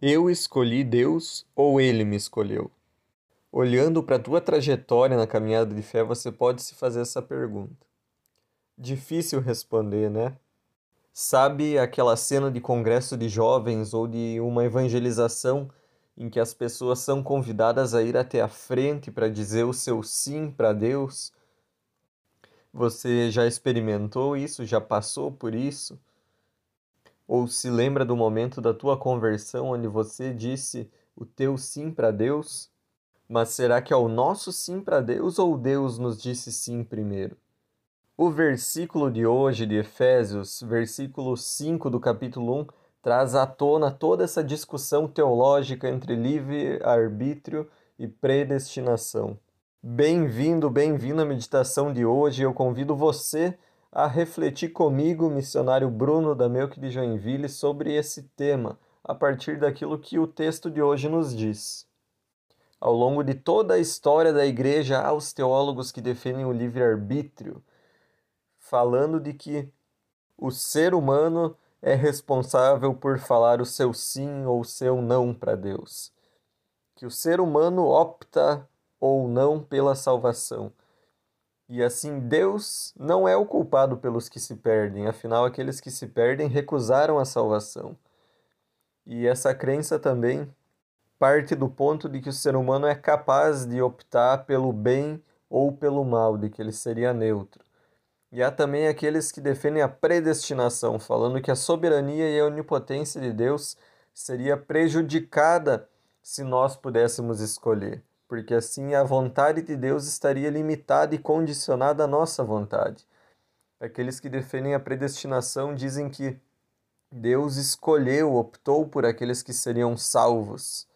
Eu escolhi Deus ou ele me escolheu? Olhando para a tua trajetória na caminhada de fé, você pode se fazer essa pergunta. Difícil responder, né? Sabe aquela cena de congresso de jovens ou de uma evangelização em que as pessoas são convidadas a ir até a frente para dizer o seu sim para Deus? Você já experimentou isso? Já passou por isso? Ou se lembra do momento da tua conversão onde você disse o teu sim para Deus? Mas será que é o nosso sim para Deus ou Deus nos disse sim primeiro? O versículo de hoje de Efésios, versículo 5 do capítulo 1, traz à tona toda essa discussão teológica entre livre-arbítrio e predestinação. Bem-vindo, bem-vindo à meditação de hoje. Eu convido você a refletir comigo, missionário Bruno da Melk de Joinville, sobre esse tema, a partir daquilo que o texto de hoje nos diz. Ao longo de toda a história da igreja, há os teólogos que defendem o livre-arbítrio, falando de que o ser humano é responsável por falar o seu sim ou o seu não para Deus. Que o ser humano opta ou não pela salvação e assim, Deus não é o culpado pelos que se perdem, afinal, aqueles que se perdem recusaram a salvação. E essa crença também parte do ponto de que o ser humano é capaz de optar pelo bem ou pelo mal, de que ele seria neutro. E há também aqueles que defendem a predestinação, falando que a soberania e a onipotência de Deus seria prejudicada se nós pudéssemos escolher porque assim a vontade de Deus estaria limitada e condicionada à nossa vontade. Aqueles que defendem a predestinação dizem que Deus escolheu, optou por aqueles que seriam salvos.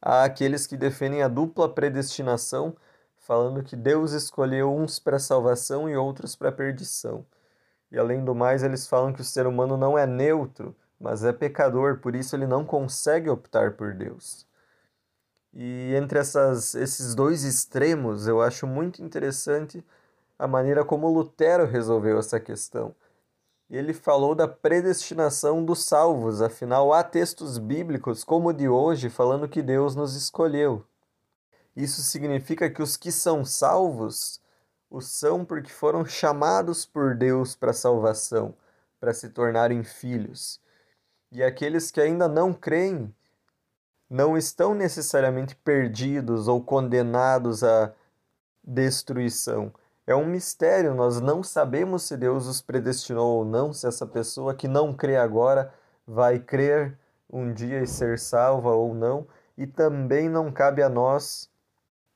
Há aqueles que defendem a dupla predestinação, falando que Deus escolheu uns para salvação e outros para perdição. E além do mais, eles falam que o ser humano não é neutro, mas é pecador, por isso ele não consegue optar por Deus. E entre essas, esses dois extremos, eu acho muito interessante a maneira como Lutero resolveu essa questão. Ele falou da predestinação dos salvos, afinal, há textos bíblicos, como o de hoje, falando que Deus nos escolheu. Isso significa que os que são salvos o são porque foram chamados por Deus para salvação, para se tornarem filhos. E aqueles que ainda não creem, não estão necessariamente perdidos ou condenados à destruição. É um mistério, nós não sabemos se Deus os predestinou ou não, se essa pessoa que não crê agora vai crer um dia e ser salva ou não, e também não cabe a nós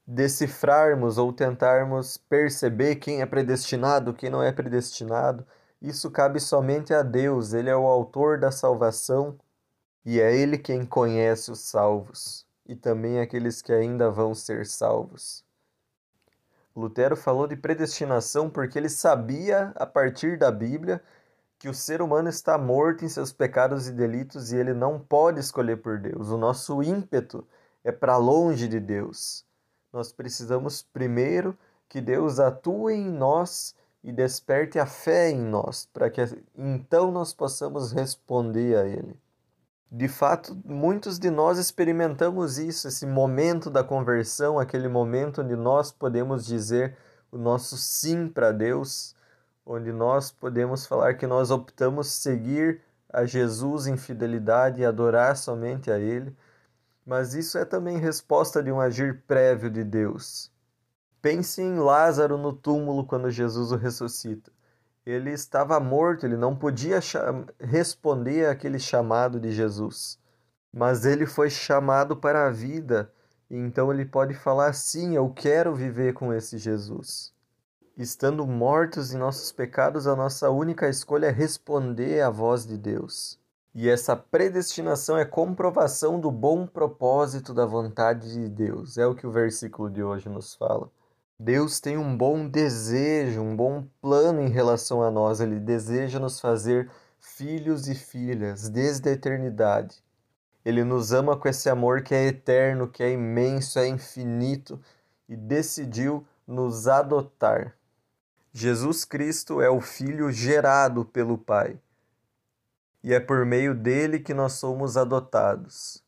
decifrarmos ou tentarmos perceber quem é predestinado, quem não é predestinado. Isso cabe somente a Deus, Ele é o autor da salvação e é Ele quem conhece os salvos e também aqueles que ainda vão ser salvos. Lutero falou de predestinação porque ele sabia, a partir da Bíblia, que o ser humano está morto em seus pecados e delitos e ele não pode escolher por Deus. O nosso ímpeto é para longe de Deus. Nós precisamos primeiro que Deus atue em nós e desperte a fé em nós, para que então nós possamos responder a Ele. De fato, muitos de nós experimentamos isso, esse momento da conversão, aquele momento onde nós podemos dizer o nosso sim para Deus, onde nós podemos falar que nós optamos seguir a Jesus em fidelidade e adorar somente a Ele. Mas isso é também resposta de um agir prévio de Deus. Pense em Lázaro no túmulo quando Jesus o ressuscita ele estava morto, ele não podia responder àquele chamado de Jesus. Mas ele foi chamado para a vida, então ele pode falar: sim, eu quero viver com esse Jesus. Estando mortos em nossos pecados, a nossa única escolha é responder à voz de Deus. E essa predestinação é comprovação do bom propósito da vontade de Deus. É o que o versículo de hoje nos fala. Deus tem um bom desejo, um bom plano em relação a nós. Ele deseja nos fazer filhos e filhas desde a eternidade. Ele nos ama com esse amor que é eterno, que é imenso, é infinito e decidiu nos adotar. Jesus Cristo é o Filho gerado pelo Pai. e é por meio dele que nós somos adotados.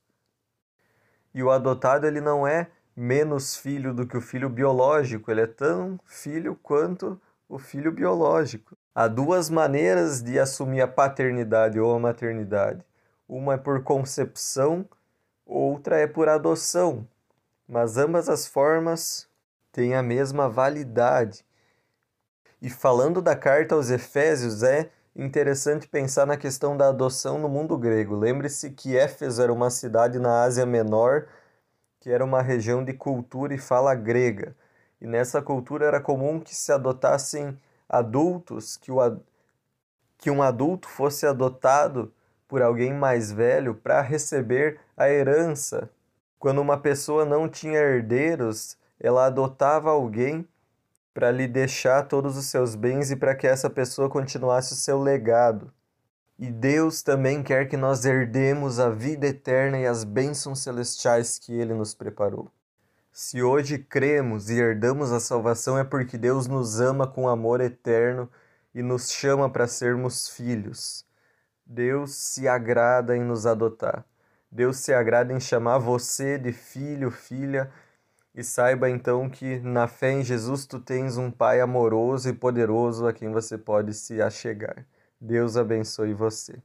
E o adotado ele não é menos filho do que o filho biológico, ele é tão filho quanto o filho biológico. Há duas maneiras de assumir a paternidade ou a maternidade. Uma é por concepção, outra é por adoção. Mas ambas as formas têm a mesma validade. E falando da carta aos Efésios, é interessante pensar na questão da adoção no mundo grego. Lembre-se que Éfeso era uma cidade na Ásia Menor, que era uma região de cultura e fala grega. E nessa cultura era comum que se adotassem adultos, que, o, que um adulto fosse adotado por alguém mais velho para receber a herança. Quando uma pessoa não tinha herdeiros, ela adotava alguém para lhe deixar todos os seus bens e para que essa pessoa continuasse o seu legado. E Deus também quer que nós herdemos a vida eterna e as bênçãos celestiais que Ele nos preparou. Se hoje cremos e herdamos a salvação é porque Deus nos ama com amor eterno e nos chama para sermos filhos. Deus se agrada em nos adotar. Deus se agrada em chamar você de filho, filha, e saiba então que na fé em Jesus tu tens um Pai amoroso e poderoso a quem você pode se achegar. Deus abençoe você.